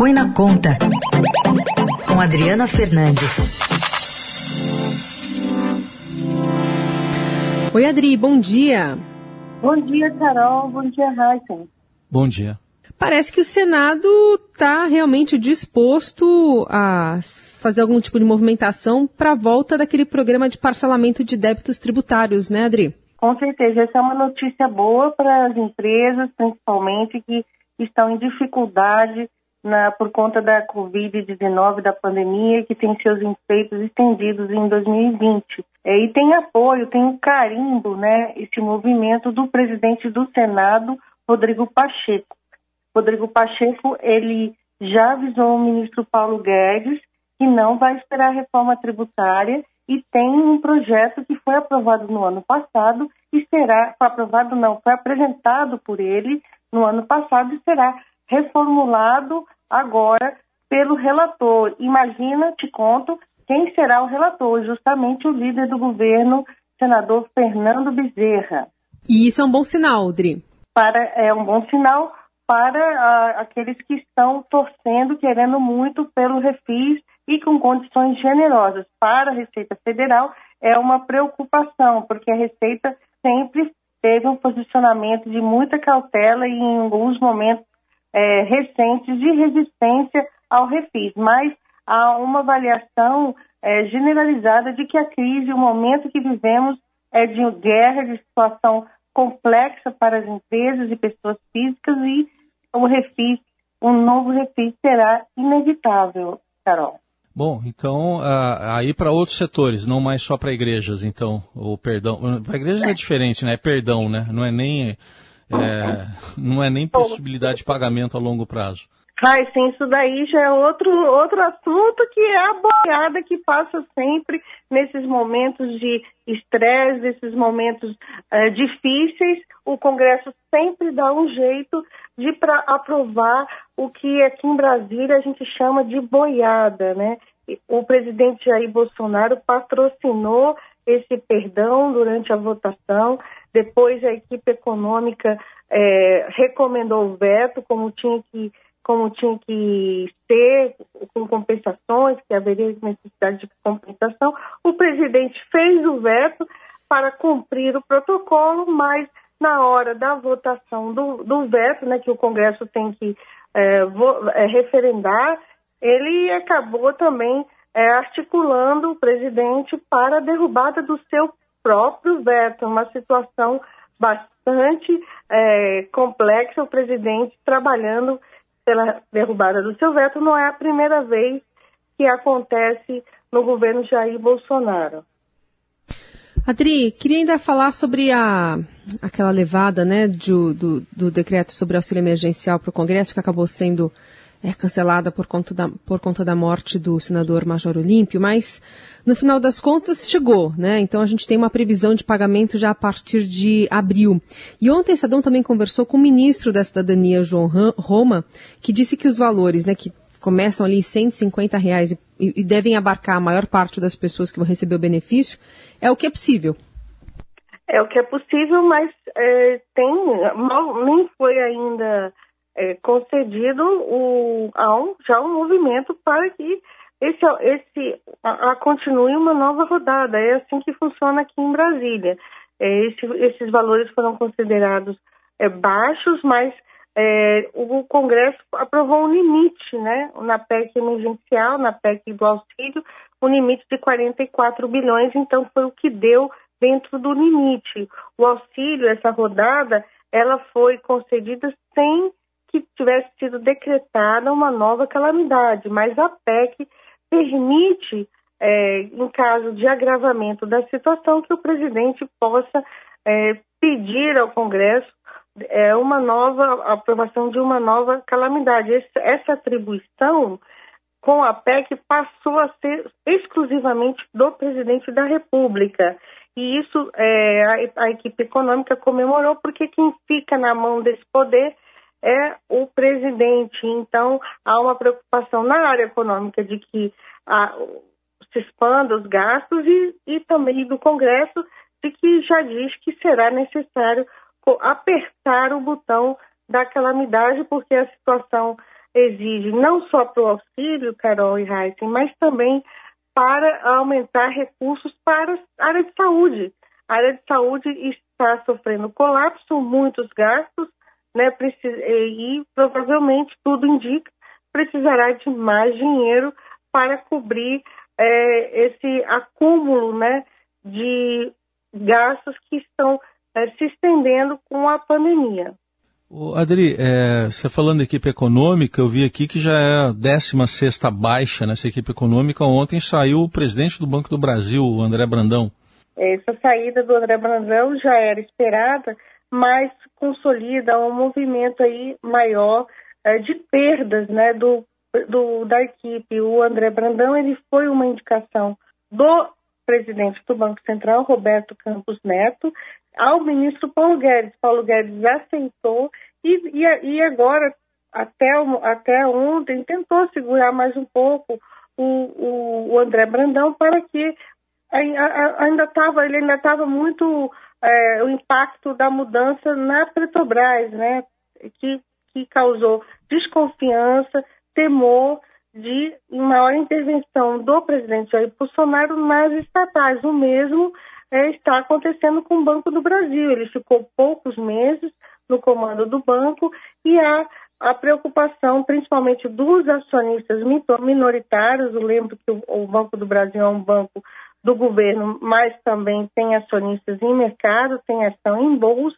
Põe na Conta, com Adriana Fernandes. Oi, Adri, bom dia. Bom dia, Carol. Bom dia, Raíssa. Bom dia. Parece que o Senado está realmente disposto a fazer algum tipo de movimentação para a volta daquele programa de parcelamento de débitos tributários, né, Adri? Com certeza, essa é uma notícia boa para as empresas, principalmente, que estão em dificuldade na, por conta da Covid-19, da pandemia, que tem seus efeitos estendidos em 2020. É, e tem apoio, tem um carimbo, né, esse movimento do presidente do Senado, Rodrigo Pacheco. Rodrigo Pacheco, ele já avisou o ministro Paulo Guedes que não vai esperar a reforma tributária e tem um projeto que foi aprovado no ano passado e será, foi aprovado não, foi apresentado por ele no ano passado e será reformulado agora pelo relator. Imagina, te conto, quem será o relator, justamente o líder do governo, senador Fernando Bezerra. E isso é um bom sinal, Dri. Para, é um bom sinal para ah, aqueles que estão torcendo, querendo muito pelo refis e com condições generosas. Para a Receita Federal é uma preocupação, porque a Receita sempre teve um posicionamento de muita cautela e em alguns momentos é, recentes de resistência ao refis, mas há uma avaliação é, generalizada de que a crise, o momento que vivemos é de guerra, de situação complexa para as empresas e pessoas físicas e o refis, um novo refis será inevitável, Carol. Bom, então aí para outros setores, não mais só para igrejas, então, o perdão. Para igrejas é diferente, né? É perdão, né? Não é nem é, não é nem possibilidade de pagamento a longo prazo. Ai, sim, isso daí já é outro, outro assunto que é a boiada que passa sempre nesses momentos de estresse, nesses momentos é, difíceis. O Congresso sempre dá um jeito de pra, aprovar o que aqui em Brasília a gente chama de boiada, né? O presidente Jair Bolsonaro patrocinou esse perdão durante a votação. Depois a equipe econômica é, recomendou o veto, como tinha que como tinha que ser, com compensações, que haveria necessidade de compensação. O presidente fez o veto para cumprir o protocolo, mas na hora da votação do, do veto, né, que o Congresso tem que é, vo, é, referendar, ele acabou também é, articulando o presidente para a derrubada do seu próprio veto, uma situação bastante é, complexa. O presidente trabalhando pela derrubada do seu veto não é a primeira vez que acontece no governo Jair Bolsonaro. Adri, queria ainda falar sobre a, aquela levada né, do, do, do decreto sobre auxílio emergencial para o Congresso, que acabou sendo é, cancelada por conta, da, por conta da morte do senador Major Olímpio, mas no final das contas chegou, né? Então a gente tem uma previsão de pagamento já a partir de abril. E ontem o Estadão também conversou com o ministro da Cidadania, João Roma, que disse que os valores, né, que começam ali em 150 reais e, e devem abarcar a maior parte das pessoas que vão receber o benefício, é o que é possível. É o que é possível, mas é, tem, mal, nem foi ainda é, concedido o, há um, já um movimento para que esse, esse a, a continue uma nova rodada. É assim que funciona aqui em Brasília. É, esse, esses valores foram considerados é, baixos, mas é, o Congresso aprovou um limite, né, na PEC emergencial, na PEC do auxílio, um limite de 44 bilhões, então foi o que deu dentro do limite. O auxílio, essa rodada, ela foi concedida sem que tivesse sido decretada uma nova calamidade, mas a PEC permite, é, em caso de agravamento da situação, que o presidente possa é, pedir ao Congresso é, uma nova aprovação de uma nova calamidade. Esse, essa atribuição com a PEC passou a ser exclusivamente do presidente da República. E isso é, a, a equipe econômica comemorou, porque quem fica na mão desse poder é o presidente. Então, há uma preocupação na área econômica de que se expanda os gastos e, e também do Congresso de que já diz que será necessário apertar o botão da calamidade, porque a situação exige não só para o auxílio, Carol e Heisen, mas também para aumentar recursos para a área de saúde. A área de saúde está sofrendo colapso, muitos gastos, né, e provavelmente tudo indica precisará de mais dinheiro para cobrir é, esse acúmulo né, de gastos que estão é, se estendendo com a pandemia. O Adri, é, você falando da equipe econômica, eu vi aqui que já é a 16 baixa nessa equipe econômica. Ontem saiu o presidente do Banco do Brasil, o André Brandão. Essa saída do André Brandão já era esperada, mas consolida um movimento aí maior é, de perdas né, do, do, da equipe. O André Brandão ele foi uma indicação do presidente do Banco Central, Roberto Campos Neto, ao ministro Paulo Guedes. Paulo Guedes aceitou e, e, e agora, até, até ontem, tentou segurar mais um pouco o, o, o André Brandão para que ainda estava, ele ainda estava muito é, o impacto da mudança na Petrobras, né? Que, que causou desconfiança, temor de maior intervenção do presidente Jair Bolsonaro nas estatais. O mesmo é, está acontecendo com o Banco do Brasil. Ele ficou poucos meses no comando do banco e há a preocupação, principalmente dos acionistas minoritários. Eu lembro que o Banco do Brasil é um banco do governo, mas também tem acionistas em mercado, tem ação em bolsa,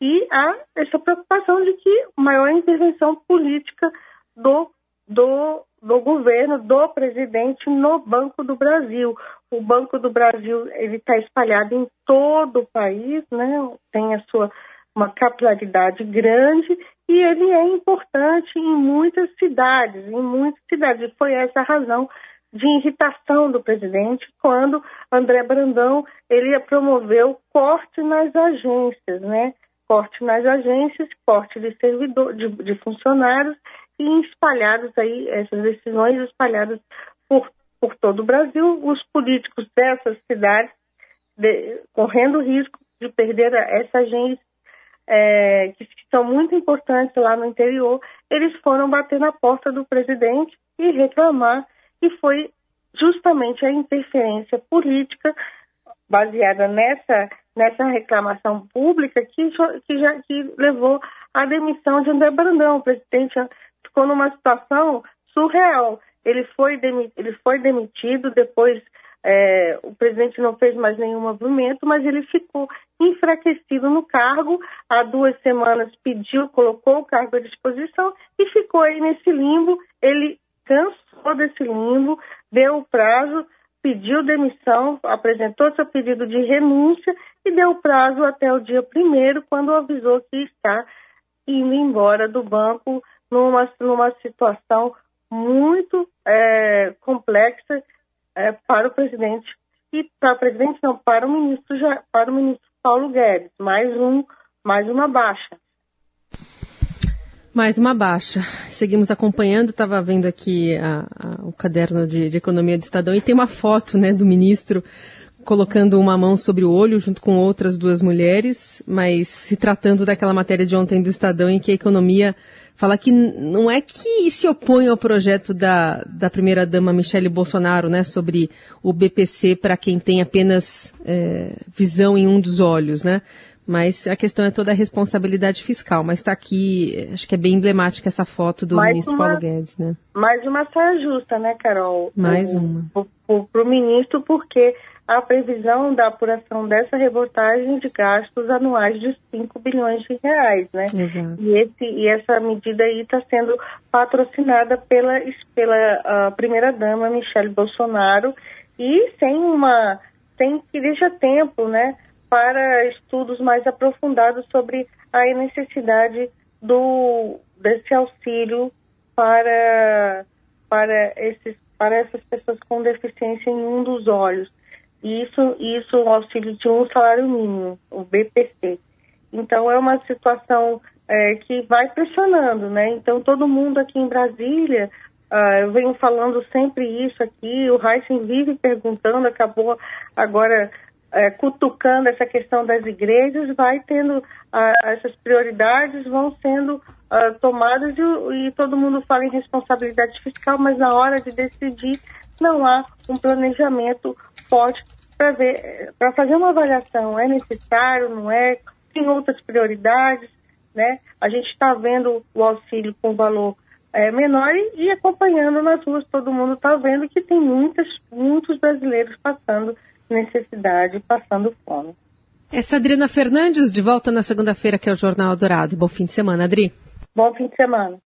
e há essa preocupação de que maior intervenção política do, do, do governo, do presidente no Banco do Brasil. O Banco do Brasil ele está espalhado em todo o país, né? tem a sua uma capilaridade grande e ele é importante em muitas cidades, em muitas cidades. Foi essa a razão de irritação do presidente quando André Brandão ele promoveu corte nas agências, né? Corte nas agências, corte de servidor, de, de funcionários e espalhados aí essas decisões espalhadas por por todo o Brasil, os políticos dessas cidades de, correndo risco de perder essa agência é, que são muito importantes lá no interior, eles foram bater na porta do presidente e reclamar e foi justamente a interferência política baseada nessa nessa reclamação pública que, que já que levou à demissão de André Brandão. O presidente ficou numa situação surreal. Ele foi, ele foi demitido, depois é, o presidente não fez mais nenhum movimento, mas ele ficou enfraquecido no cargo. Há duas semanas pediu, colocou o cargo à disposição e ficou aí nesse limbo. Ele cansou desse limbo, deu o prazo, pediu demissão, apresentou seu pedido de renúncia e deu prazo até o dia primeiro, quando avisou que está indo embora do banco numa, numa situação muito é, complexa é, para o presidente e para o presidente não para o ministro para o ministro Paulo Guedes. Mais um mais uma baixa mais uma baixa. Seguimos acompanhando, estava vendo aqui a, a, o caderno de, de, economia do Estadão e tem uma foto né, do ministro colocando uma mão sobre o olho junto com outras duas mulheres, mas se tratando daquela matéria de ontem do Estadão em que a economia fala que não é que se opõe ao projeto da, da primeira-dama Michele Bolsonaro, né, sobre o BPC para quem tem apenas é, visão em um dos olhos, né, mas a questão é toda a responsabilidade fiscal. Mas está aqui, acho que é bem emblemática essa foto do mais ministro uma, Paulo Guedes, né? Mais uma saia justa, né, Carol? Mais uma. Para o ministro, porque a previsão da apuração dessa reportagem de gastos anuais de 5 bilhões de reais, né? Exato. E, esse, e essa medida aí está sendo patrocinada pela, pela primeira-dama Michele Bolsonaro e sem uma... sem que deixa tempo, né? Para estudos mais aprofundados sobre a necessidade do, desse auxílio para, para, esses, para essas pessoas com deficiência em um dos olhos. Isso, isso o auxílio de um salário mínimo, o BPC. Então é uma situação é, que vai pressionando, né? Então todo mundo aqui em Brasília, uh, eu venho falando sempre isso aqui, o Heisen vive perguntando, acabou agora é, cutucando essa questão das igrejas, vai tendo essas prioridades vão sendo uh, tomadas e, e todo mundo fala em responsabilidade fiscal, mas na hora de decidir não há um planejamento forte para ver, para fazer uma avaliação. É necessário, não é? Tem outras prioridades, né? A gente está vendo o auxílio com valor é, menor e, e acompanhando nas ruas, todo mundo está vendo que tem muitas, muitos brasileiros passando necessidade, passando fome. Essa Adriana Fernandes, de volta na segunda-feira, que é o Jornal Dourado. Bom fim de semana, Adri. Bom fim de semana.